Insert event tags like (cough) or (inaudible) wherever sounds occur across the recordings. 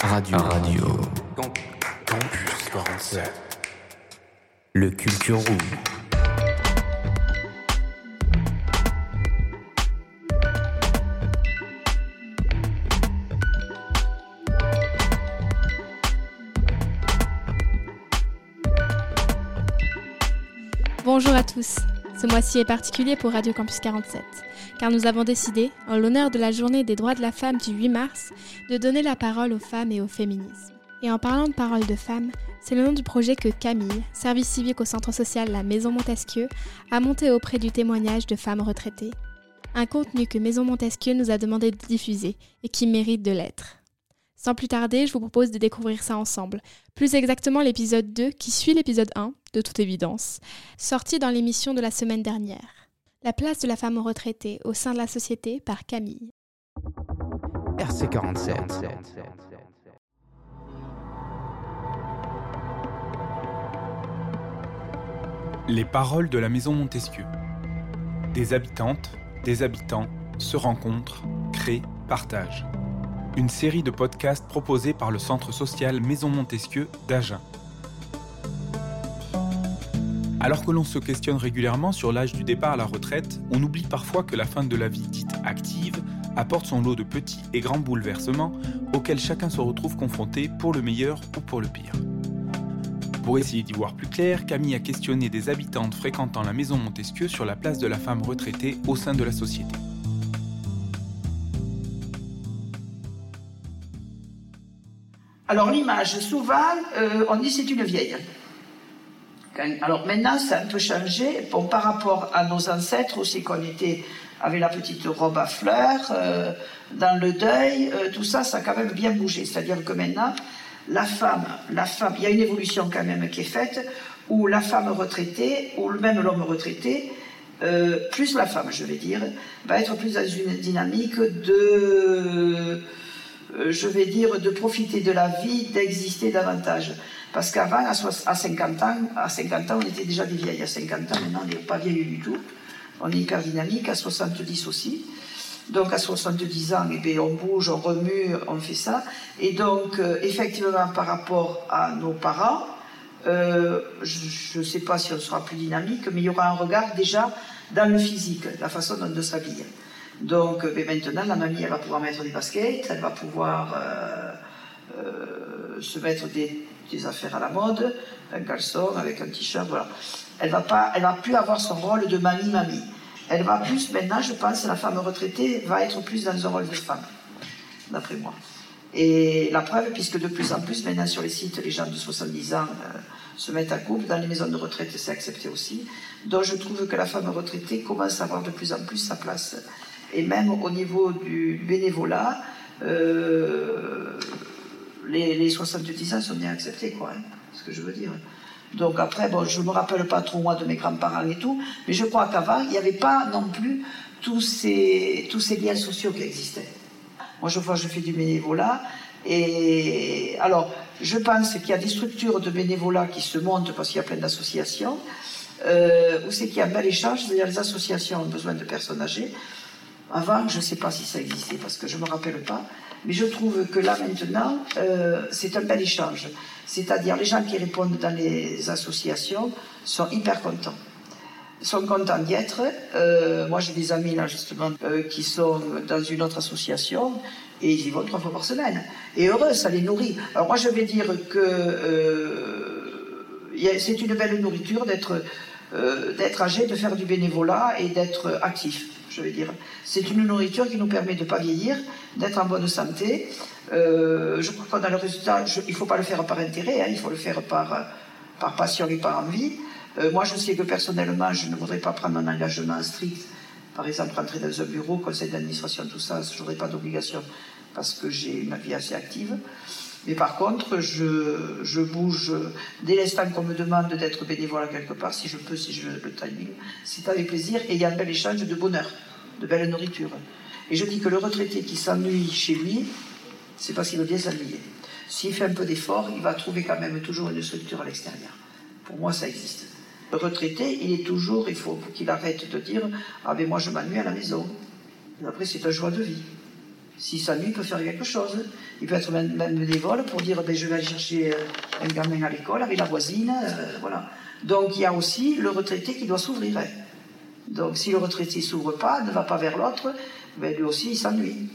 Radio. Radio. Campus 47. Le Culture Room. Bonjour à tous. Ce mois-ci est particulier pour Radio Campus 47, car nous avons décidé, en l'honneur de la journée des droits de la femme du 8 mars, de donner la parole aux femmes et au féminisme. Et en parlant de parole de femmes, c'est le nom du projet que Camille, service civique au centre social La Maison Montesquieu, a monté auprès du témoignage de femmes retraitées. Un contenu que Maison Montesquieu nous a demandé de diffuser et qui mérite de l'être. Sans plus tarder, je vous propose de découvrir ça ensemble, plus exactement l'épisode 2 qui suit l'épisode 1, de toute évidence, sorti dans l'émission de la semaine dernière. La place de la femme retraitée au sein de la société par Camille. RC47. Les paroles de la maison Montesquieu. Des habitantes, des habitants se rencontrent, créent, partagent. Une série de podcasts proposés par le centre social Maison Montesquieu d'Agen. Alors que l'on se questionne régulièrement sur l'âge du départ à la retraite, on oublie parfois que la fin de la vie dite active apporte son lot de petits et grands bouleversements auxquels chacun se retrouve confronté pour le meilleur ou pour le pire. Pour essayer d'y voir plus clair, Camille a questionné des habitantes fréquentant la maison Montesquieu sur la place de la femme retraitée au sein de la société. Alors l'image, souvent, euh, on dit c'est une vieille. Alors maintenant, ça a un peu changé. Par rapport à nos ancêtres aussi, qu'on était avec la petite robe à fleurs, euh, dans le deuil, euh, tout ça, ça a quand même bien bougé. C'est-à-dire que maintenant, la femme, la femme, il y a une évolution quand même qui est faite, où la femme retraitée, ou même l'homme retraité, euh, plus la femme, je vais dire, va être plus dans une dynamique de je vais dire, de profiter de la vie, d'exister davantage. Parce qu'avant, à, soix- à 50 ans, à 50 ans, on était déjà des vieilles. À 50 ans, maintenant, on n'est pas vieilles du tout. On est hyper dynamique, à 70 aussi. Donc, à 70 ans, eh bien, on bouge, on remue, on fait ça. Et donc, euh, effectivement, par rapport à nos parents, euh, je ne sais pas si on sera plus dynamique, mais il y aura un regard déjà dans le physique, la façon dont on s'habille. Donc euh, ben maintenant, la mamie, elle va pouvoir mettre des baskets, elle va pouvoir euh, euh, se mettre des, affaires à la mode, un caleçon avec un t-shirt, voilà. Elle va pas, elle va plus avoir son rôle de mamie-mamie. Elle va plus, maintenant, je pense, la femme retraitée va être plus dans un rôle de femme, d'après moi. Et la preuve, puisque de plus en plus, maintenant sur les sites, les gens de 70 ans se mettent à couple, dans les maisons de retraite, c'est accepté aussi. Donc je trouve que la femme retraitée commence à avoir de plus en plus sa place. Et même au niveau du bénévolat, euh, les, les 70 ans sont bien acceptés, quoi, hein, ce que je veux dire. Donc après, bon, je ne me rappelle pas trop moi de mes grands-parents et tout, mais je crois qu'avant, il n'y avait pas non plus tous ces, tous ces liens sociaux qui existaient. Moi, je vois, je fais du bénévolat. Et alors, je pense qu'il y a des structures de bénévolat qui se montent parce qu'il y a plein d'associations. Euh, où c'est qu'il y a un bel échange, c'est-à-dire les associations ont besoin de personnes âgées. Avant, je ne sais pas si ça existait parce que je ne me rappelle pas. Mais je trouve que là, maintenant, euh, c'est un bel échange. C'est-à-dire, les gens qui répondent dans les associations sont hyper contents sont contents d'y être. Euh, moi, j'ai des amis là justement euh, qui sont dans une autre association et ils y vont trois fois par semaine. Et heureux, ça les nourrit. Alors moi, je vais dire que c'est une belle nourriture d'être âgé, de faire du bénévolat et d'être actif. Je vais dire, c'est une nourriture qui nous permet de pas vieillir, d'être en bonne santé. Euh, je crois qu'on a le résultat. il faut pas le faire par intérêt, hein, il faut le faire par par passion et par envie. Euh, moi, je sais que personnellement, je ne voudrais pas prendre un engagement strict. Par exemple, rentrer dans un bureau, conseil d'administration, tout ça, je n'aurais pas d'obligation parce que j'ai une vie assez active. Mais par contre, je, bouge dès l'instant qu'on me demande d'être bénévole à quelque part, si je peux, si je le timing, c'est avec plaisir et il y a un bel échange de bonheur, de belle nourriture. Et je dis que le retraité qui s'ennuie chez lui, c'est parce qu'il veut bien s'ennuyer. S'il fait un peu d'effort, il va trouver quand même toujours une structure à l'extérieur. Pour moi, ça existe. Le retraité, il est toujours, il faut, faut qu'il arrête de dire Ah, mais moi je m'ennuie à la maison. Et après, c'est un choix de vie. S'il s'ennuie, il peut faire quelque chose. Il peut être même, bénévole pour dire ben, je vais aller chercher euh, un gamin à l'école avec la voisine. euh, voilà. Donc il y a aussi le retraité qui doit s'ouvrir. Donc si le retraité ne s'ouvre pas, ne va pas vers l'autre, ben, lui aussi il s'ennuie.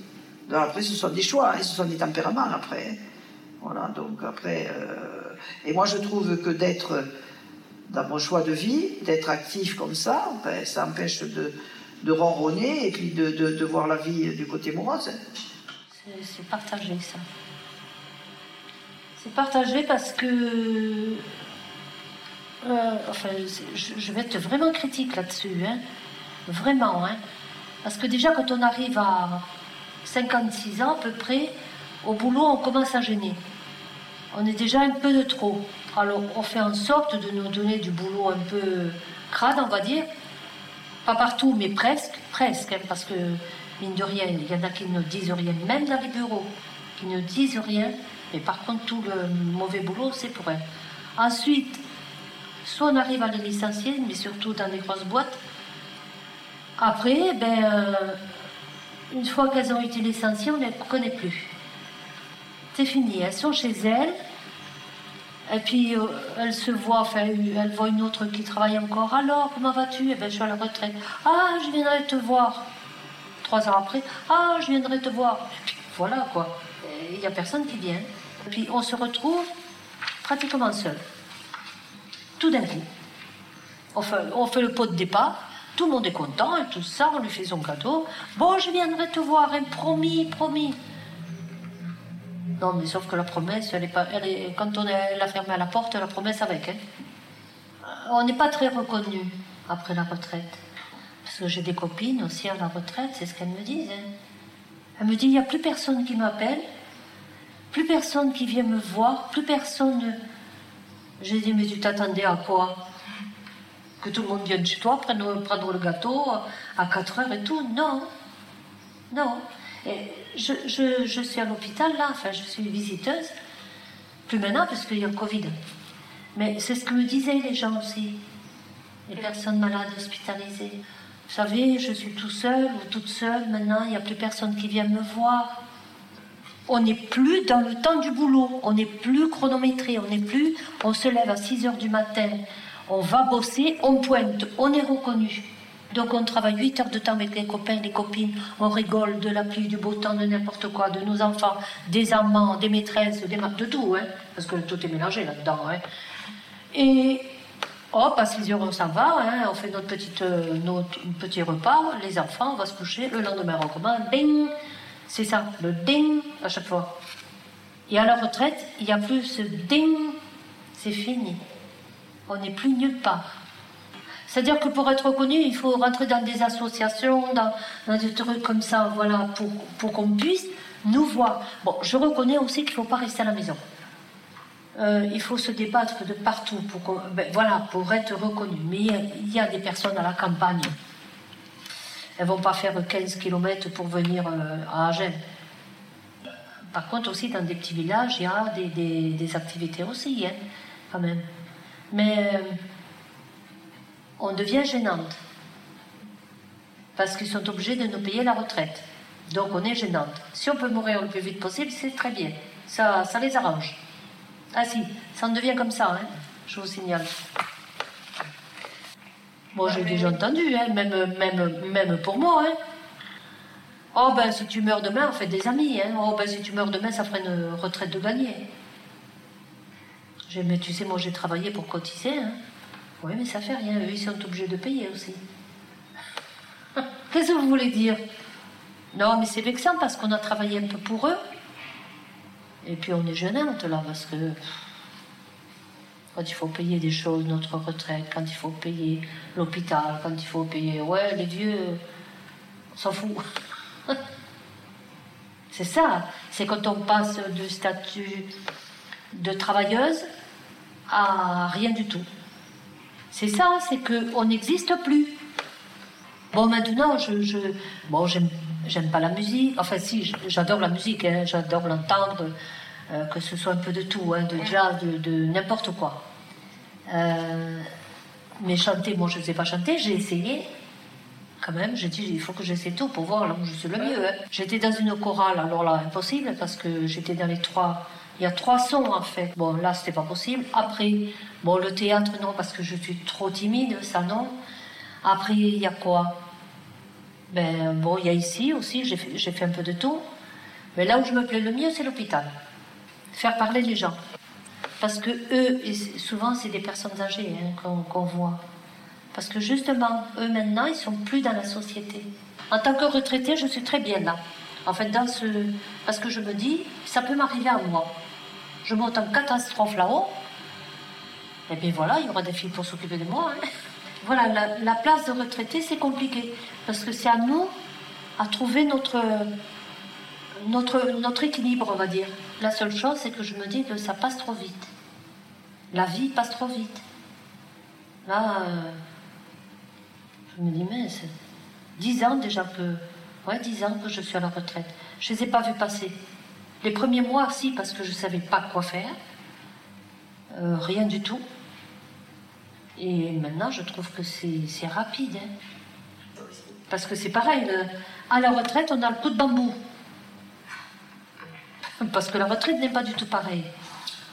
Donc, après, ce sont des choix, hein, ce sont des tempéraments après. Voilà, donc après. euh, Et moi je trouve que d'être dans mon choix de vie, d'être actif comme ça, ben, ça empêche de, de ronronner et puis de, de- voir la vie du côté morose. C'est- partagé, ça. C'est partagé parce que. euh, enfin, je, je vais être vraiment critique là-dessus. hein. Vraiment. Hein. Parce que déjà, quand on arrive à 56 ans à peu près, au boulot, on commence à gêner. On est déjà un peu de trop. Alors, on fait en sorte de nous donner du boulot un peu crade, on va dire. Pas partout, mais presque, presque, hein, parce que, mine de rien, il y en a qui ne disent rien, même dans les bureaux, qui ne disent rien, mais par contre, tout le mauvais boulot, c'est pour elles. Ensuite, soit on arrive à les licencier, mais surtout dans les grosses boîtes. Après, ben, euh, une fois qu'elles ont été licenciées, on ne les connaît plus. C'est fini, elles sont chez elles, et puis, euh, elle se voit, enfin, elle voit une autre qui travaille encore. Alors, comment vas-tu? Eh bien, je suis à la retraite. Ah, je viendrai te voir. Trois ans après, ah, je viendrai te voir. Voilà, quoi. Il n'y a personne qui vient. Et puis, on se retrouve pratiquement seul. Tout d'un coup. On fait, on fait le pot de départ. Tout le monde est content et tout ça. On lui fait son cadeau. Bon, je viendrai te voir, hein, promis, promis. Non, mais sauf que la promesse, elle est pas, elle est, quand on l'a fermée à la porte, la promesse avec. Hein. Euh, On n'est pas très reconnu après la retraite. Parce que j'ai des copines aussi à la retraite, c'est ce qu'elles me disent. hein. Elles me disent, il n'y a plus personne qui m'appelle, plus personne qui vient me voir, plus personne... ne- J'ai dit, mais tu t'attendais à quoi? Que tout le monde vienne chez toi, prendre, prendre le gâteau à 4 heures et tout? Non. Non. Je, je- je suis à l'hôpital là, enfin je suis visiteuse. Plus maintenant parce qu'il y a le Covid. Mais c'est ce que me disaient les gens aussi. Les personnes malades hospitalisées. Vous savez, je suis tout seul ou toute seule maintenant, il n'y a plus personne qui vient me voir. On n'est plus dans le temps du boulot, on n'est plus chronométré, on n'est plus, on se lève à 6 heures du matin, on va bosser, on pointe, on est reconnu. Donc on travaille 8 heures de temps avec les copains, les copines, on rigole de la pluie, du beau temps, de n'importe quoi, de nos enfants, des amants, des maîtresses, des de tout, hein, parce que tout est mélangé là-dedans. Hein. Et hop, à 6 heures on s'en va, hein, on fait notre, petite, euh, notre petit repas, les enfants, on va se coucher, le lendemain on recommence, ding, c'est ça, le ding à chaque fois. Et à la retraite, il n'y a plus ce ding, c'est fini. On n'est plus nulle part. C'est-à-dire que pour être reconnu, il faut rentrer dans des associations, dans, des trucs comme ça, voilà, pour, pour qu'on puisse nous voir. Bon, je reconnais aussi qu'il ne faut pas rester à la maison. Euh, il faut se débattre de partout pour, ben, voilà, pour être reconnu. Mais il y, a, des personnes à la campagne. Elles vont pas faire 15 km pour venir euh, à Agen. Par contre, aussi, dans des petits villages, il y a des, des- des activités aussi, hein, quand même. Mais euh, on devient gênante. Parce qu'ils sont obligés de nous payer la retraite. Donc on est gênante. Si on peut mourir le plus vite possible, c'est très bien. Ça, ça les arrange. Ah si, ça en devient comme ça, hein, je vous signale. Moi, j'ai déjà entendu, hein, même, même, même pour moi. Hein. Oh, ben, si tu meurs demain, on fait des amis. Oh, ben, si tu meurs demain, ça ferait une retraite de gagné. J'ai, mais tu sais, moi, j'ai travaillé pour cotiser. Oui, mais ça fait rien. Eux, ils sont obligés de payer aussi. Qu'est-ce que vous voulez dire? Non, mais c'est vexant parce qu'on a travaillé un peu pour eux. Et puis, on est gênante, là, parce que quand il faut payer des choses, notre retraite, quand il faut payer l'hôpital, quand il faut payer. Ouais, les vieux, on s'en fout. (laughs) c'est ça. C'est quand on passe du statut de travailleuse à rien du tout. C'est ça, c'est qu'on n'existe plus. Bon, maintenant, je. je bon, j'aime, pas la musique. Enfin, si, j'adore la musique, hein, j'adore l'entendre, euh, que ce soit un peu de tout, hein, de jazz, de, de n'importe quoi. Euh, mais chanter, moi, je ne sais pas chanter, j'ai essayé. quand même, j'ai dit, il faut que j'essaie tout pour voir là où je suis le mieux. hein. J'étais dans une chorale, alors là, impossible, parce que j'étais dans les trois. Il y a trois sons en fait. Bon, là, c'était pas possible. Après, bon, le théâtre, non, parce que je suis trop timide, ça non. Après, il y a quoi? Ben, bon, il y a ici aussi, j'ai fait, fait un peu de tout. Mais là où je me plais le mieux, c'est l'hôpital. Faire parler les gens. Parce que eux, souvent, c'est des personnes âgées hein, qu'on qu'on voit. Parce que justement, eux maintenant, ils sont plus dans la société. En tant que retraité, je suis très bien là. En fait, dans ce... Parce que je me dis, ça peut m'arriver à moi. Monte en catastrophe là-haut. Et bien voilà, il y aura des filles pour s'occuper de moi. hein. (laughs) Voilà, la, la place de retraité, c'est compliqué. Parce que c'est à nous à trouver notre, notre, notre équilibre, on va dire. La seule chose, c'est que je me dis que ça passe trop vite. La vie passe trop vite. Là, euh, je me dis, mais c'est 10 ans déjà que. Ouais, 10 ans que je suis à la retraite. Je ne les ai pas vus passer. Les premiers mois, si, parce que je ne savais pas quoi faire. Euh, rien du tout. Et maintenant, je trouve que c'est rapide. hein. Parce que c'est pareil, à la retraite, on a le coup de bambou. Parce que la retraite n'est pas du tout pareil.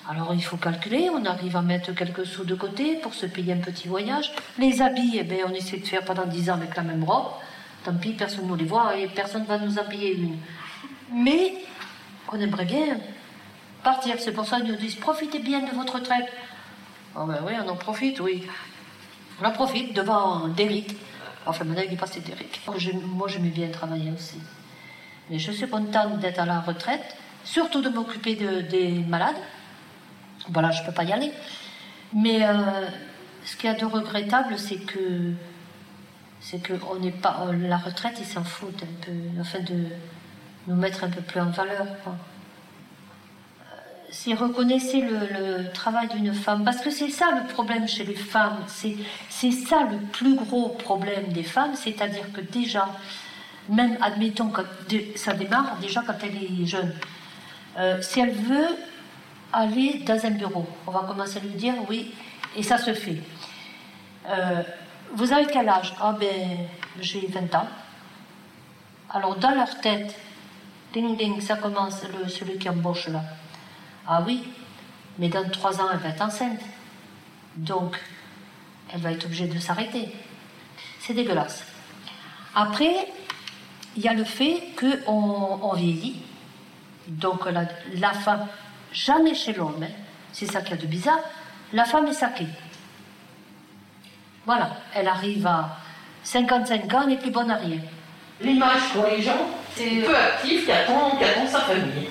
Alors il faut calculer, on arrive à mettre quelques sous de côté pour se payer un petit voyage. Les habits, eh ben, on essaie de faire pendant 10 ans avec la même robe. Tant pis, personne ne nous les voit et personne ne va nous payer une. Mais on aimerait bien partir. C'est pour ça qu'ils nous disent profitez bien de votre retraite. Ah ben oui, on en profite, oui. On en profite devant Derrick. Enfin, maintenant il est passé Derrick. Moi, j'aimais bien travailler aussi. Mais je suis contente d'être à la retraite, surtout de m'occuper de- des malades. Voilà, je ne peux pas y aller. Mais euh, ce qu'il y a de regrettable, c'est que c'est pas euh, la retraite, ils s'en foutent un peu, afin de nous mettre un peu plus en valeur. quoi. Euh, Si reconnaissez le, travail d'une femme, parce que c'est ça le problème chez les femmes, c'est c'est ça le plus gros problème des femmes, c'est-à-dire que déjà, même admettons dé- ça démarre déjà quand elle est jeune, Euh, si elle veut aller dans un bureau, on va commencer à lui dire oui, et ça se fait. Euh, vous avez quel âge? Ah ben, j'ai 20 ans. Alors dans leur tête, ding ding, ça commence, celui qui embauche là. Ah oui, mais dans trois ans, elle va être enceinte. Donc, elle va être obligée de s'arrêter. C'est dégueulasse. Après, il y a le fait qu'on on vieillit. Donc, la, femme, jamais chez l'homme, hein, c'est ça qu'il y a de bizarre, la femme est saquée. Voilà, elle arrive à 55 ans, n'est plus bonne à rien. L'image pour les gens, peu actif qui attend, qui attend sa famille.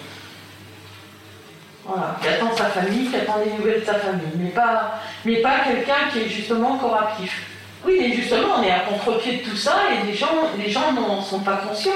Voilà, qui attend sa famille, qui attend les nouvelles de sa famille, mais pas, quelqu'un qui est justement encore actif. Oui, mais justement, on est à contre-pied de tout ça et les gens, n'en sont pas conscients.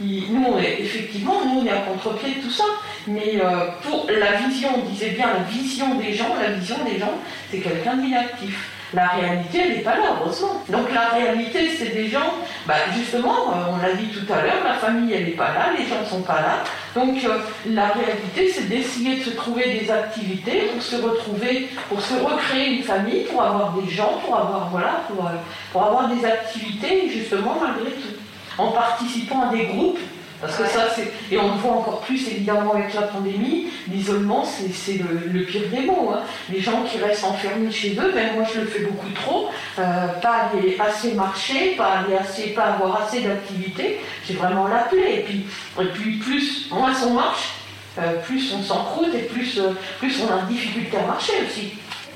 Nous, effectivement, nous, on est à contre-pied de tout ça. Mais euh, pour la vision, on disait bien la vision des gens, la vision des gens, c'est quelqu'un d'inactif. La réalité, elle n'est pas là, heureusement. Donc la réalité, c'est des gens, bah, justement, euh, on l'a dit tout à l'heure, la famille, elle n'est pas là, les gens ne sont pas là. Donc euh, la réalité, c'est d'essayer de se trouver des activités pour se retrouver, pour se recréer une famille, pour avoir des gens, pour avoir, voilà, pour, euh, pour avoir des activités, justement, malgré tout. En participant à des groupes, parce que ça, c'est. Et on le voit encore plus évidemment avec la pandémie, l'isolement, c'est le pire des mots. hein. Les gens qui restent enfermés chez eux, même moi je le fais beaucoup trop, euh, pas aller assez marcher, pas aller assez, pas avoir assez d'activité, c'est vraiment la plaie. Et puis, et puis plus, moins on marche, euh, plus on s'encroute et plus, euh, plus on a de difficulté à marcher aussi.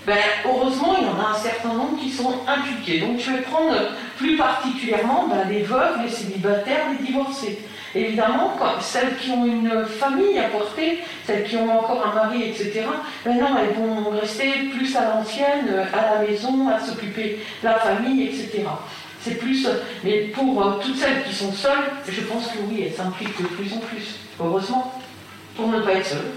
Ben, heureusement, il y en a un certain nombre qui sont impliqués. Donc je vais prendre plus particulièrement ben, les veuves, les célibataires, les divorcés. Évidemment, celles qui ont une famille à porter, celles qui ont encore un mari, etc., ben non, elles vont rester plus à l'ancienne, à la maison, à s'occuper de la famille, etc. C'est plus. Mais pour euh, toutes celles qui sont seules, je pense que oui, elles s'impliquent de plus en plus. Heureusement, pour ne pas être seules.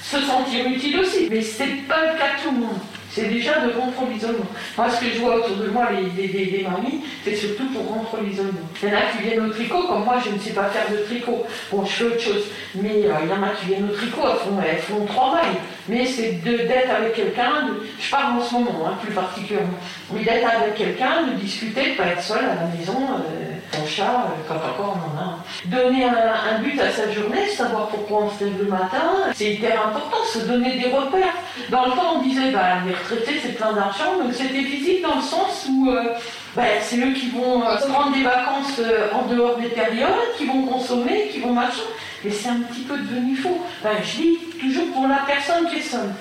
Se sentir utile aussi, mais c'est pas le cas de tout le monde. C'est déjà de rompre l'isolement. Moi, ce que je vois autour de moi, les, des mamies, c'est surtout pour rompre l'isolement. Il y en a qui viennent au tricot, comme moi, je ne sais pas faire de tricot. Bon, je fais autre chose. Mais euh, il y en a qui viennent au tricot, elles font, elles font trois mailles. Mais c'est d'être avec quelqu'un, je parle en ce moment, hein, plus particulièrement, mais d'être avec quelqu'un, de discuter, de ne pas être seul à la maison. Euh, ton chat, euh, quand encore on en a. Donner un, but à sa journée, savoir pourquoi on se lève le matin, c'est hyper important, se donner des repères. Dans le temps, on disait, bah, les retraités, c'est plein d'argent, donc c'était visible dans le sens où euh, bah, c'est eux qui vont euh, prendre des vacances en dehors des périodes, qui vont consommer, qui vont marcher. Mais c'est un petit peu devenu faux. Ben, je dis toujours pour la personne qui est seule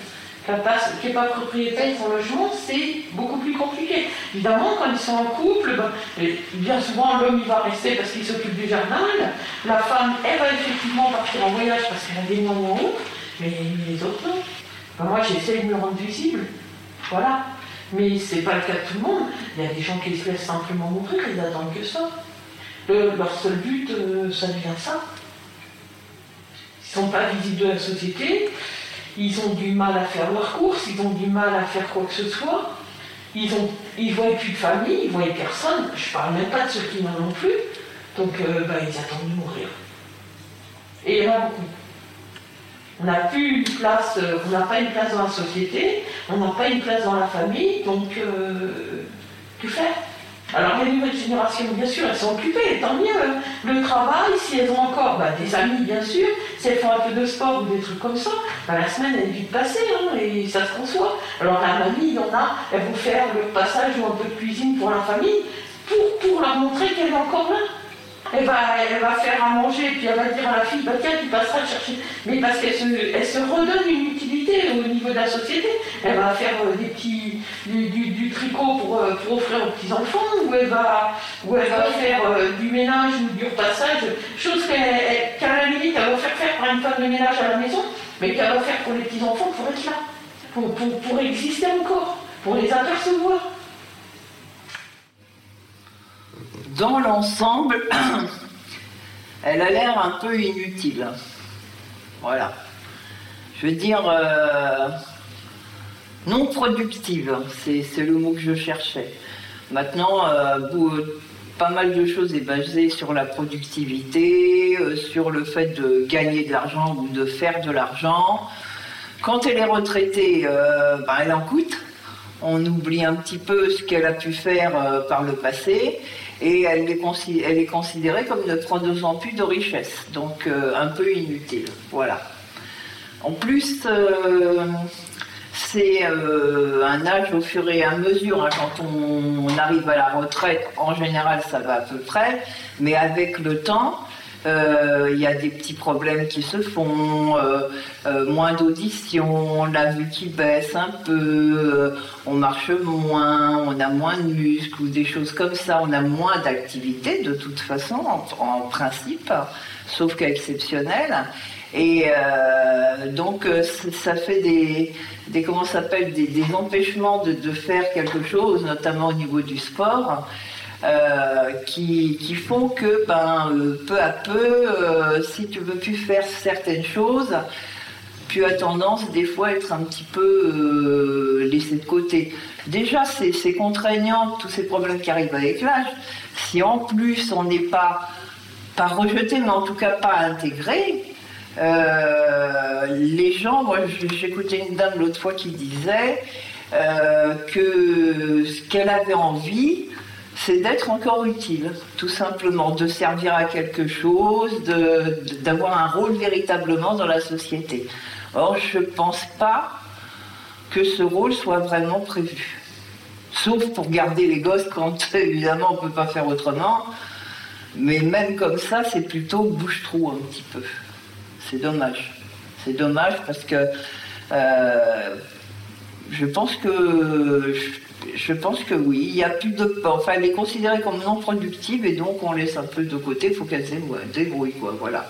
qui n'est pas propriétaire de son logement, c'est beaucoup plus compliqué. Évidemment, quand ils sont en couple, ben, bien souvent l'homme va rester parce qu'il s'occupe du jardin, la femme elle va effectivement partir en voyage parce qu'elle a des moyens en haut, mais les autres non. Ben, moi j'essaie de me rendre visible, voilà. Mais c'est pas le cas de tout le monde. Il y a des gens qui se laissent simplement mourir, ils n'attendent que ça. leur seul but, euh, ça devient ça. Ils ne sont pas visibles de la société, ils ont du mal à faire leurs courses, ils ont du mal à faire quoi que ce soit. Ils ne ils voient plus de famille, ils voient personne. Je ne parle même pas de ceux qui n'en ont plus. Donc, euh, bah, ils attendent de mourir. Et il y en a beaucoup. On n'a plus une place, euh, on n'a pas une place dans la société, on n'a pas une place dans la famille, donc euh, que faire? Alors les nouvelles générations, bien sûr, elles sont occupées, tant mieux. Le travail, si elles ont encore bah, des amis, bien sûr, si elles font un peu de sport ou des trucs comme ça, bah, la semaine, elle est vite passée, hein, et ça se conçoit. Alors la mamie, il y en a, elles vont faire le passage ou un peu de cuisine pour la famille, pour, pour leur montrer qu'elle est encore là elle va, faire à manger, puis elle va dire à la fille, bah tiens, tu passeras chercher. Mais parce qu'elle se, redonne une utilité au niveau de la société. Elle va faire euh, des petits, du, tricot pour, euh, pour, offrir aux petits-enfants, ou elle va, faire euh, du ménage ou du repassage, chose qu'à la limite, elle va faire faire par une femme de ménage à la maison, mais qu'elle va faire pour les petits-enfants pour être là, pour, pour exister encore, pour les apercevoir. Dans l'ensemble, (clears throat) elle a l'air un peu inutile. Voilà. Je veux dire, euh, non productive, c'est le mot que je cherchais. Maintenant, euh, pas mal de choses est basé sur la productivité, euh, sur le fait de gagner de l'argent ou de faire de l'argent. Quand elle est retraitée, ben, elle en coûte. On oublie un petit peu ce qu'elle a pu faire par le passé et elle est, considérée comme ne produisant plus de richesse, donc euh, un peu inutile. Voilà. En plus, euh, c'est euh, un âge au fur et à mesure. Hein, quand on, arrive à la retraite, en général, ça va à peu près, mais avec le temps, il y a des petits problèmes qui se font, moins d'audition, la vue qui baisse un peu, on marche moins, on a moins de muscles ou des choses comme ça, on a moins d'activité de toute façon, en, principe, sauf cas exceptionnel. Et euh, donc euh, ça fait des comment s'appelle des, empêchements de, faire quelque chose, notamment au niveau du sport, euh, qui, font que ben, peu à peu, si tu veux plus faire certaines choses, tu as tendance des fois à être un petit peu euh, laissé de côté. Déjà, c'est contraignant, tous ces problèmes qui arrivent avec l'âge. Si en plus on n'est pas, pas rejeté, mais en tout cas pas intégré, euh, les gens, moi j'écoutais une dame l'autre fois qui disait euh, que ce qu'elle avait envie, c'est d'être encore utile, tout simplement, de servir à quelque chose, d'avoir un rôle véritablement dans la société. Or, je ne pense pas que ce rôle soit vraiment prévu. Sauf pour garder les gosses quand, (laughs) évidemment, on ne peut pas faire autrement. Mais même comme ça, c'est plutôt bouche-trou un petit peu. C'est dommage. C'est dommage parce que euh, je pense que je, pense que oui, il y a plus de enfin elle est considérée comme non productive et donc on laisse un peu de côté, il faut qu'elle se débrouille quoi, voilà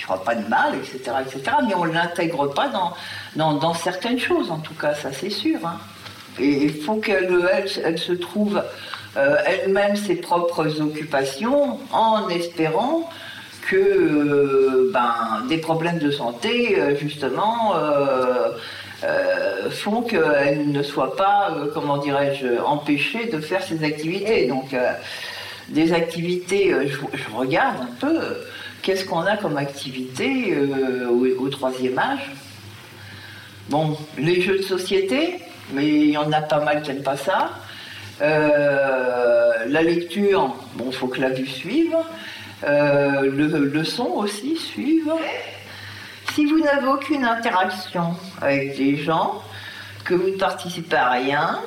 il ne fera pas de mal, etc., etc. Mais on l'intègre pas dans, dans, certaines choses, en tout cas, ça c'est sûr. Hein. Et il faut qu'elle elle, se trouve euh, elle-même ses propres occupations en espérant que euh, ben, des problèmes de santé, euh, justement, euh, font qu'elle ne soit pas, euh, comment dirais-je, empêchée de faire ses activités. Donc, euh, des activités, je, regarde un peu, qu'est-ce qu'on a comme activité au, troisième âge Bon, les jeux de société, mais il y en a pas mal qui n'aiment pas ça. La lecture, bon, il faut que la vue suive. Le son aussi suive. Si vous n'avez aucune interaction avec les gens, que vous ne participez à rien,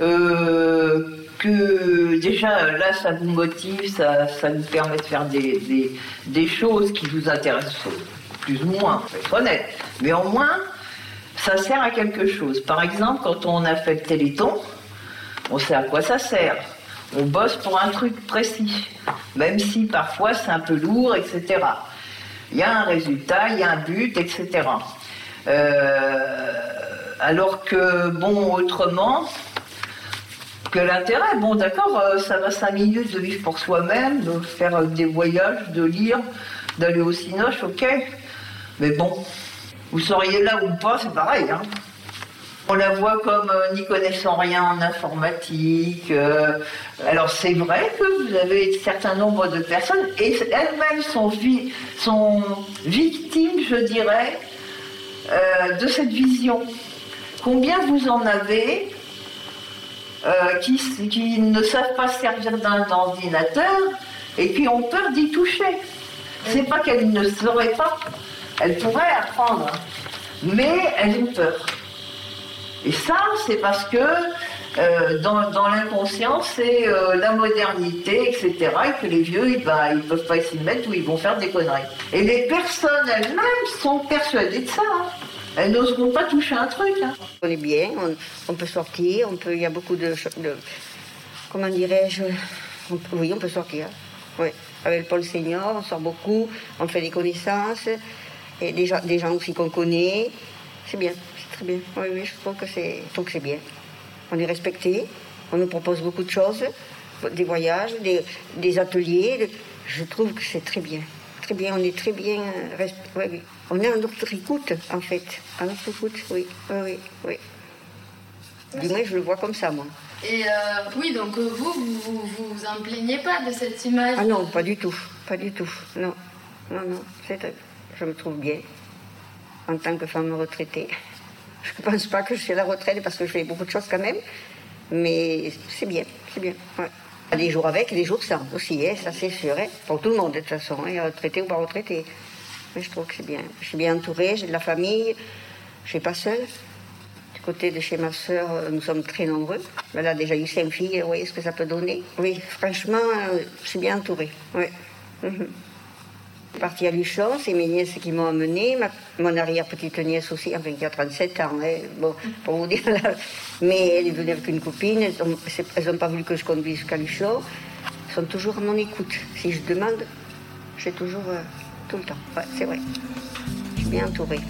euh, que déjà là ça vous motive, ça, ça vous permet de faire des, des- choses qui vous intéressent plus ou moins, faut être honnête. Mais au moins, ça sert à quelque chose. Par exemple, quand on a fait le téléthon, on sait à quoi ça sert. On bosse pour un truc précis, même si parfois c'est un peu lourd, etc. Il y a un résultat, il y a un but, etc. Euh, alors que, bon, autrement, que l'intérêt, bon, d'accord, euh, ça va cinq minutes de vivre pour soi-même, de faire des voyages, de lire, d'aller au cinoche, ok. Mais bon, vous seriez là ou pas, c'est pareil. Hein. On la voit comme euh, n'y connaissant rien en informatique. euh, alors c'est vrai que vous avez un certain nombre de personnes, et elles-mêmes sont, vi- sont victimes, je dirais, euh, de cette vision. Combien vous en avez qui, ne savent pas se servir d'un ordinateur et qui ont peur d'y toucher? C'est pas qu'elles ne sauraient pas, elles pourraient apprendre, mais elles ont peur. Et ça, c'est parce que euh, dans, dans l'inconscient, c'est euh, la modernité, etc. Et que les vieux, ils ne peuvent pas s'y mettre ou ils vont faire des conneries. Et les personnes elles-mêmes sont persuadées de ça. hein. Elles n'oseront pas toucher un truc. hein. On est bien, on, peut sortir, on peut, il y a beaucoup de, de- comment dirais-je, oui, on peut sortir. Oui. Avec le pôle senior, on sort beaucoup, on fait des connaissances, et des gens aussi qu'on connaît. C'est bien, c'est très bien. Oui, oui, je trouve que c'est, je trouve que c'est bien. On est respecté, on nous propose beaucoup de choses, des voyages, des, des ateliers. je trouve que c'est très bien. Très bien, on est très bien. euh, res- oui, oui. On est à notre écoute, en fait. À notre écoute, oui. Oui, oui, oui. Du moins, je le vois comme ça, moi. Et euh, oui, donc euh, vous, vous, vous vous en plaignez pas de cette image? Ah non, pas du tout. Pas du tout. Non. Non, non. C'est- Je me trouve bien en tant que femme retraitée. Je ne pense pas que je suis à la retraite parce que je fais beaucoup de choses quand même. Mais c'est bien, c'est bien. Ouais. Des jours avec, des jours sans aussi, hein, ça c'est sûr. hein. Pour tout le monde de toute façon, hein, retraité ou pas retraité. Mais je trouve que c'est bien. Je suis bien entourée, j'ai de la famille, je ne suis pas seule. Du côté de chez ma soeur, nous sommes très nombreux. Elle a déjà eu cinq filles, vous voyez ce que ça peut donner? Oui, franchement, euh, je suis bien entourée. Mhm. Partie à Luchon, c'est mes nièces qui m'ont amenée, ma- mon arrière-petite nièce aussi, enfin qui a 37 ans, hein, bon, pour vous dire. là. Mais elle est venue avec une copine, elles n'ont pas voulu que je conduise jusqu'à Luchon. Elles sont toujours à mon écoute. Si je demande, j'ai toujours euh, tout le temps. C'est vrai. Je suis bien entourée.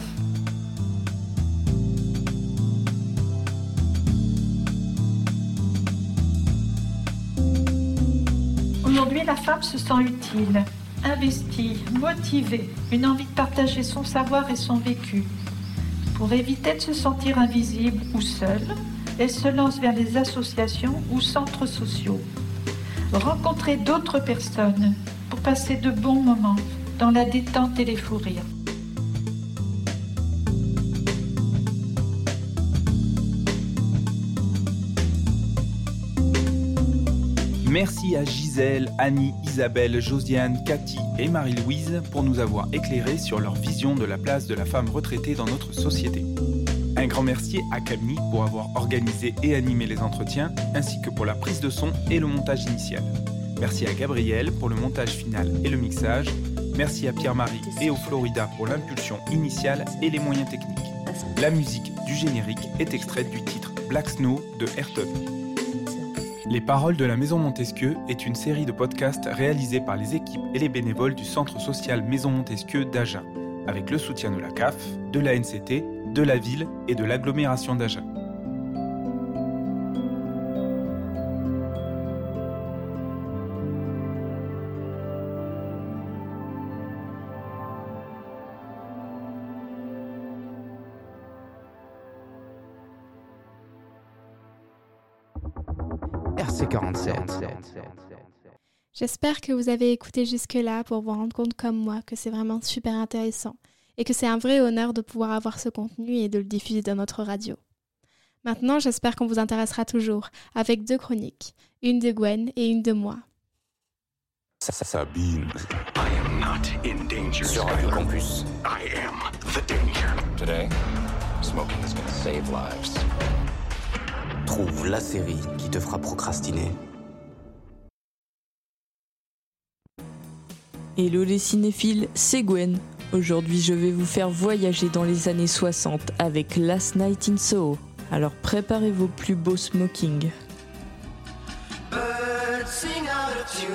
Aujourd'hui, la femme se sent utile, investie, motivée, une envie de partager son savoir et son vécu. Pour éviter de se sentir invisible ou seule, elle se lance vers des associations ou centres sociaux. Rencontrer d'autres personnes pour passer de bons moments dans la détente et les fous rires. Merci à Gisèle, Annie, Isabelle, Josiane, Cathy et Marie-Louise pour nous avoir éclairés sur leur vision de la place de la femme retraitée dans notre société. Un grand merci à Camille pour avoir organisé et animé les entretiens, ainsi que pour la prise de son et le montage initial. Merci à Gabriel pour le montage final et le mixage. Merci à Pierre-Marie et au Florida pour l'impulsion initiale et les moyens techniques. La musique du générique est extraite du titre Black Snow de Ayrton. Les Paroles de la Maison Montesquieu est une série de podcasts réalisés par les équipes et les bénévoles du Centre social Maison Montesquieu d'Agen, avec le soutien de la CAF, de la NCT, de la ville et de l'agglomération d'Agen. J'espère que vous avez écouté jusque-là pour vous rendre compte comme moi que c'est vraiment super intéressant et que c'est un vrai honneur de pouvoir avoir ce contenu et de le diffuser dans notre radio. Maintenant, j'espère qu'on vous intéressera toujours avec deux chroniques, une de Gwen et une de moi. Sabine. I am not in danger. Sur Radio Campus. I am the danger. Today, smoking is gonna save lives. Trouve la série qui te fera procrastiner. Hello les cinéphiles, c'est Gwen. Aujourd'hui, je vais vous faire voyager dans les années 60 avec Last Night in Soho. Alors préparez vos plus beaux smokings. Birds sing out of tune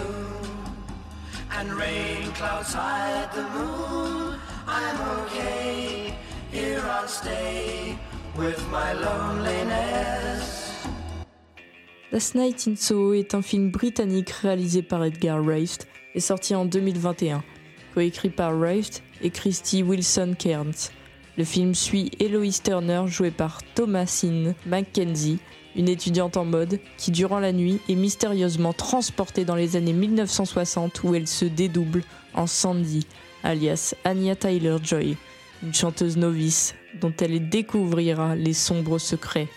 and rain clouds hide the moon. I'm okay, here I'll stay with my loneliness. Last Night in Soho est un film britannique réalisé par Edgar Wright sorti en 2021, coécrit par Wright et Christy Wilson Cairns. Le film suit Eloise Turner, jouée par Thomasine Mackenzie, une étudiante en mode qui, durant la nuit, est mystérieusement transportée dans les années 1960 où elle se dédouble en Sandy, alias Anya Tyler-Joy, une chanteuse novice dont elle découvrira les sombres secrets.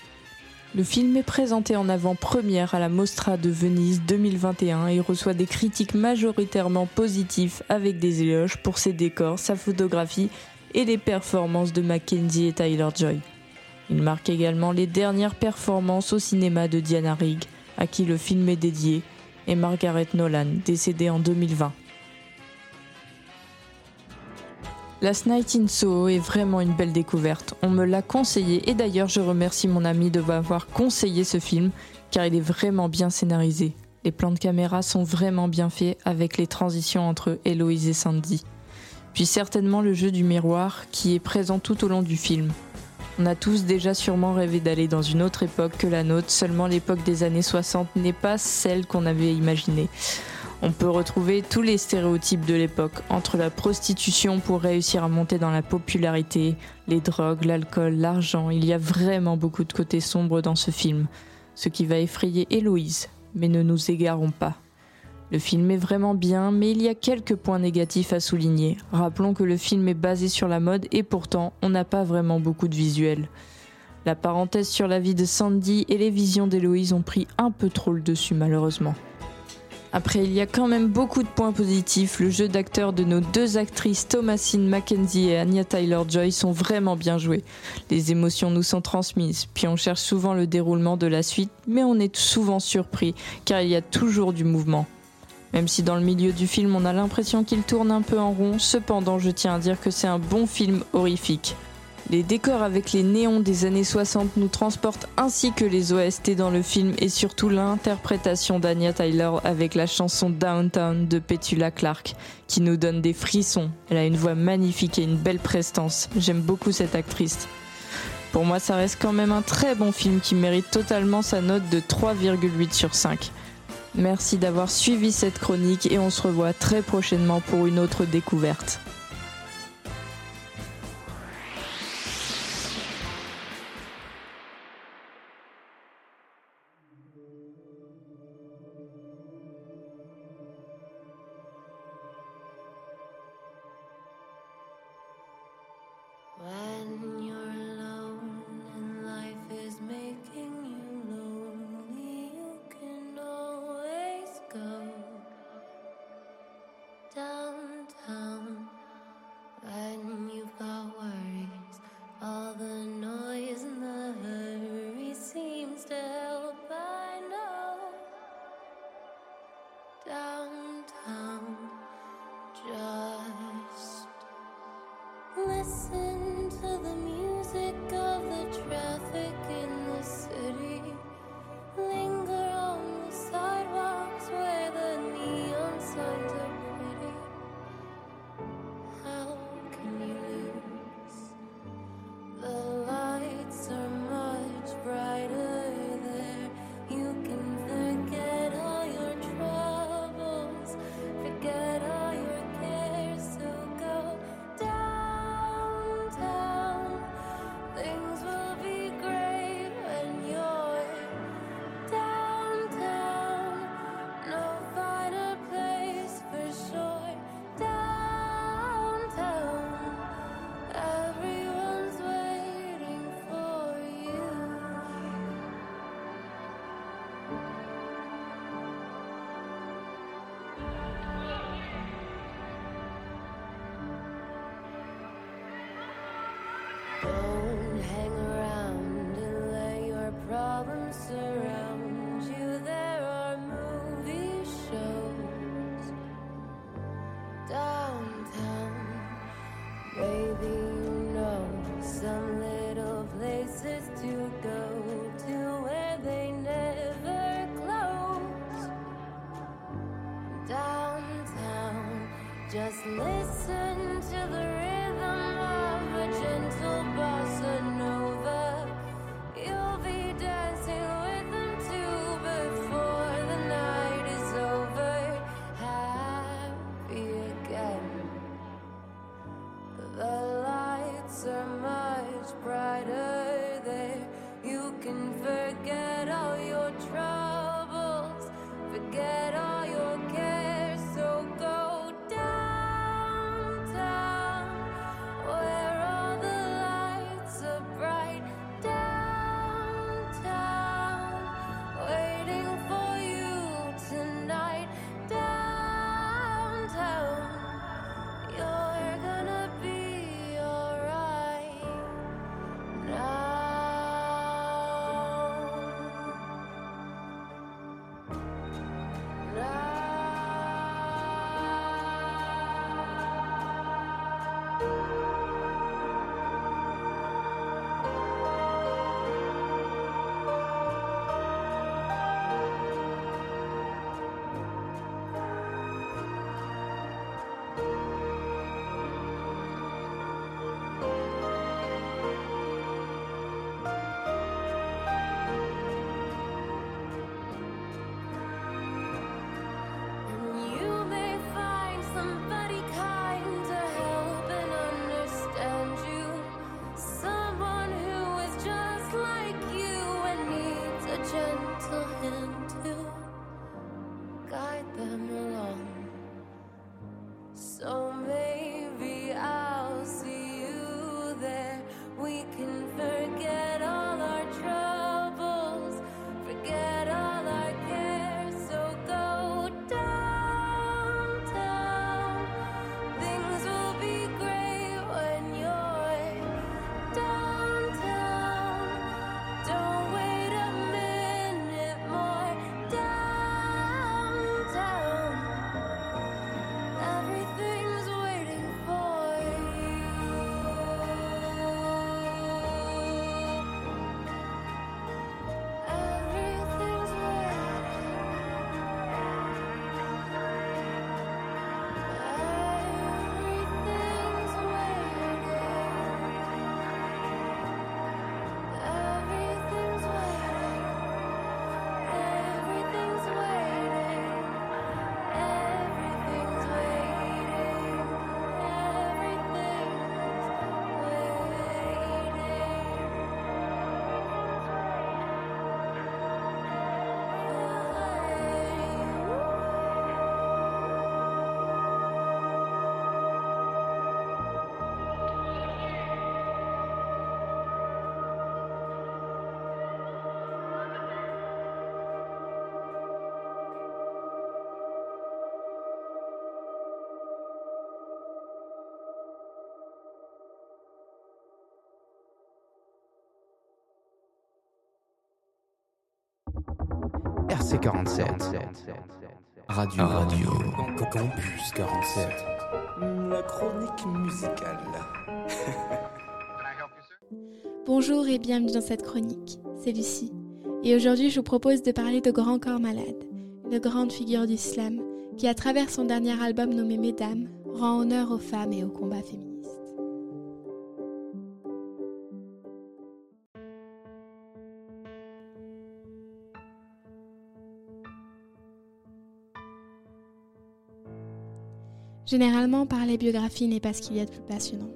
Le film est présenté en avant-première à la Mostra de Venise 2021 et reçoit des critiques majoritairement positives avec des éloges pour ses décors, sa photographie et les performances de Mackenzie et Tyler Joy. Il marque également les dernières performances au cinéma de Diana Rigg, à qui le film est dédié, et Margaret Nolan, décédée en 2020. Last Night in Soho est vraiment une belle découverte. On me l'a conseillé et d'ailleurs je remercie mon ami de m'avoir conseillé ce film car il est vraiment bien scénarisé. Les plans de caméra sont vraiment bien faits avec les transitions entre Héloïse et Sandy. Puis certainement le jeu du miroir qui est présent tout au long du film. On a tous déjà sûrement rêvé d'aller dans une autre époque que la nôtre, seulement l'époque des années 60 n'est pas celle qu'on avait imaginée. On peut retrouver tous les stéréotypes de l'époque, entre la prostitution pour réussir à monter dans la popularité, les drogues, l'alcool, l'argent, il y a vraiment beaucoup de côtés sombres dans ce film, ce qui va effrayer Héloïse, mais ne nous égarons pas. Le film est vraiment bien, mais il y a quelques points négatifs à souligner. Rappelons que le film est basé sur la mode et pourtant on n'a pas vraiment beaucoup de visuels. La parenthèse sur la vie de Sandy et les visions d'Héloïse ont pris un peu trop le dessus malheureusement. Après, il y a quand même beaucoup de points positifs. Le jeu d'acteurs de nos deux actrices, Thomasine Mackenzie et Anya Tyler-Joy, sont vraiment bien joués. Les émotions nous sont transmises, puis on cherche souvent le déroulement de la suite, mais on est souvent surpris, car il y a toujours du mouvement. Même si dans le milieu du film on a l'impression qu'il tourne un peu en rond, cependant je tiens à dire que c'est un bon film horrifique. Les décors avec les néons des années 60 nous transportent ainsi que les OST dans le film et surtout l'interprétation d'Anya Tyler avec la chanson Downtown de Petula Clark qui nous donne des frissons. Elle a une voix magnifique et une belle prestance. J'aime beaucoup cette actrice. Pour moi, ça reste quand même un très bon film qui mérite totalement sa note de 3,8 sur 5. Merci d'avoir suivi cette chronique et on se revoit très prochainement pour une autre découverte. It's. RC47. Radio. Radio. Campus 47. La chronique musicale. (laughs) Bonjour et bienvenue dans cette chronique. C'est Lucie. Et aujourd'hui, je vous propose de parler de Grand Corps Malade, une grande figure d'islam qui, à travers son dernier album nommé Mesdames, rend honneur aux femmes et aux combats féminins. Généralement, parler biographie n'est pas ce qu'il y a de plus passionnant.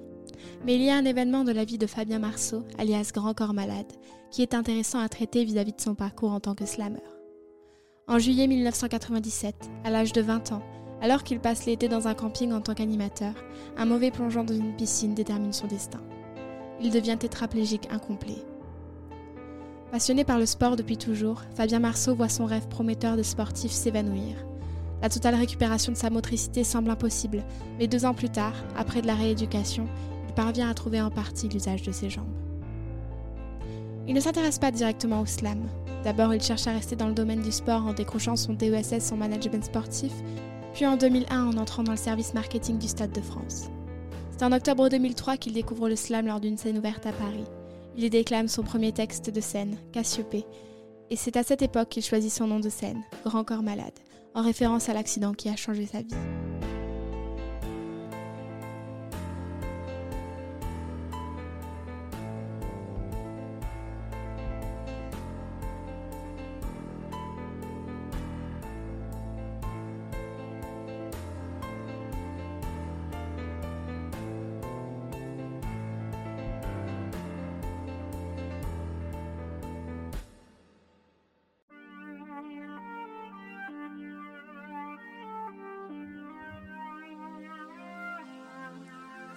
Mais il y a un événement de la vie de Fabien Marceau, alias Grand Corps Malade, qui est intéressant à traiter vis-à-vis de son parcours en tant que slammer. En juillet 1997, à l'âge de 20 ans, alors qu'il passe l'été dans un camping en tant qu'animateur, un mauvais plongeon dans une piscine détermine son destin. Il devient tétraplégique incomplet. Passionné par le sport depuis toujours, Fabien Marceau voit son rêve prometteur de sportif s'évanouir. La totale récupération de sa motricité semble impossible, mais deux ans plus tard, après de la rééducation, il parvient à trouver en partie l'usage de ses jambes. Il ne s'intéresse pas directement au slam. D'abord, il cherche à rester dans le domaine du sport en décrochant son DESS en management sportif, puis en 2001 en entrant dans le service marketing du Stade de France. C'est en octobre 2003 qu'il découvre le slam lors d'une scène ouverte à Paris. Il y déclame son premier texte de scène, Cassiopée, et c'est à cette époque qu'il choisit son nom de scène, Grand Corps Malade, en référence à l'accident qui a changé sa vie.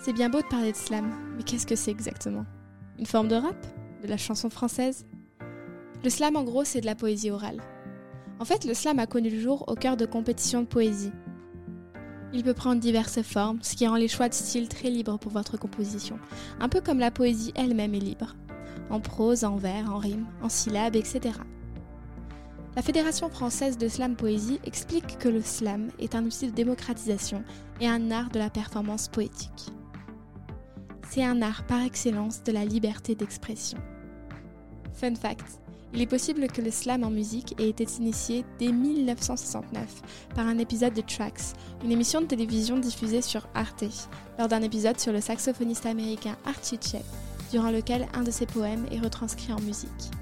C'est bien beau de parler de slam, mais qu'est-ce que c'est exactement? Une forme de rap? De la chanson française? Le slam, en gros, c'est de la poésie orale. En fait, le slam a connu le jour au cœur de compétitions de poésie. Il peut prendre diverses formes, ce qui rend les choix de style très libres pour votre composition, un peu comme la poésie elle-même est libre, en prose, en vers, en rime, en syllabes, etc. La Fédération française de slam poésie explique que le slam est un outil de démocratisation et un art de la performance poétique c'est un art par excellence de la liberté d'expression. Fun fact, il est possible que le slam en musique ait été initié dès 1969 par un épisode de Tracks, une émission de télévision diffusée sur Arte, lors d'un épisode sur le saxophoniste américain Archie Shepp, durant lequel un de ses poèmes est retranscrit en musique.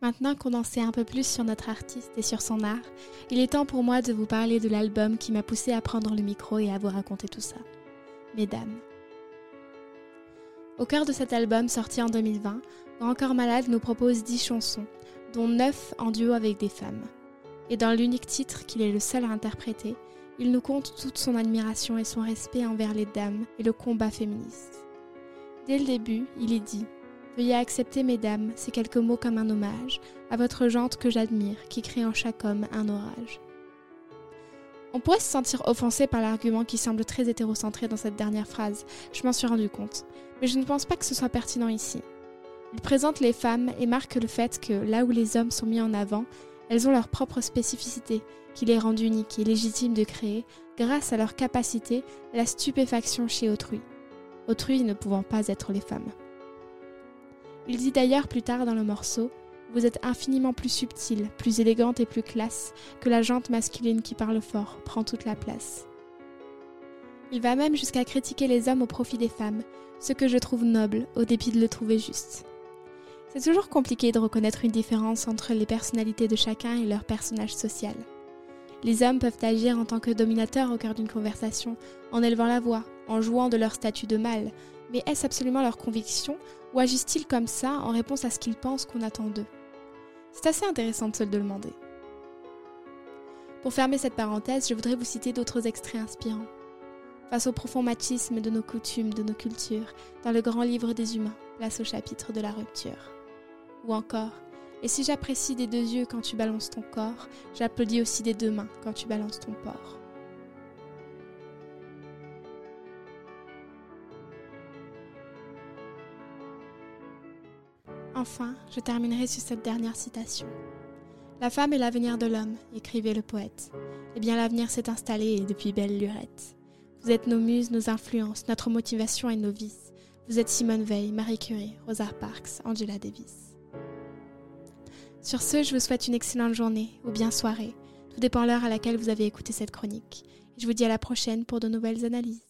Maintenant qu'on en sait un peu plus sur notre artiste et sur son art, il est temps pour moi de vous parler de l'album qui m'a poussé à prendre le micro et à vous raconter tout ça. Mesdames. Au cœur de cet album sorti en 2020, Encore Malade nous propose 10 chansons, dont 9 en duo avec des femmes. Et dans l'unique titre qu'il est le seul à interpréter, il nous compte toute son admiration et son respect envers les dames et le combat féministe. Dès le début, il est dit Veuillez accepter, mesdames, ces quelques mots comme un hommage à votre jante que j'admire, qui crée en chaque homme un orage. On pourrait se sentir offensé par l'argument qui semble très hétérocentré dans cette dernière phrase, je m'en suis rendu compte, mais je ne pense pas que ce soit pertinent ici. Il présente les femmes et marque le fait que là où les hommes sont mis en avant, elles ont leur propre spécificité, qui les rend uniques et légitimes de créer, grâce à leur capacité, la stupéfaction chez autrui. Autrui ne pouvant pas être les femmes. Il dit d'ailleurs plus tard dans le morceau Vous êtes infiniment plus subtile, plus élégante et plus classe que la jante masculine qui parle fort, prend toute la place. Il va même jusqu'à critiquer les hommes au profit des femmes, ce que je trouve noble, au dépit de le trouver juste. C'est toujours compliqué de reconnaître une différence entre les personnalités de chacun et leur personnage social. Les hommes peuvent agir en tant que dominateurs au cœur d'une conversation, en élevant la voix, en jouant de leur statut de mâle, mais est-ce absolument leur conviction ou agissent-ils comme ça en réponse à ce qu'ils pensent qu'on attend d'eux? C'est assez intéressant de se le demander. Pour fermer cette parenthèse, je voudrais vous citer d'autres extraits inspirants. Face au profond machisme de nos coutumes, de nos cultures, dans le grand livre des humains, place au chapitre de la rupture. Ou encore, et si j'apprécie des deux yeux quand tu balances ton corps, j'applaudis aussi des deux mains quand tu balances ton porc. Enfin, je terminerai sur cette dernière citation. La femme est l'avenir de l'homme, écrivait le poète. Eh bien, l'avenir s'est installé depuis belle lurette. Vous êtes nos muses, nos influences, notre motivation et nos vices. Vous êtes Simone Veil, Marie Curie, Rosa Parks, Angela Davis. Sur ce, je vous souhaite une excellente journée ou bien soirée. Tout dépend l'heure à laquelle vous avez écouté cette chronique. je vous dis à la prochaine pour de nouvelles analyses.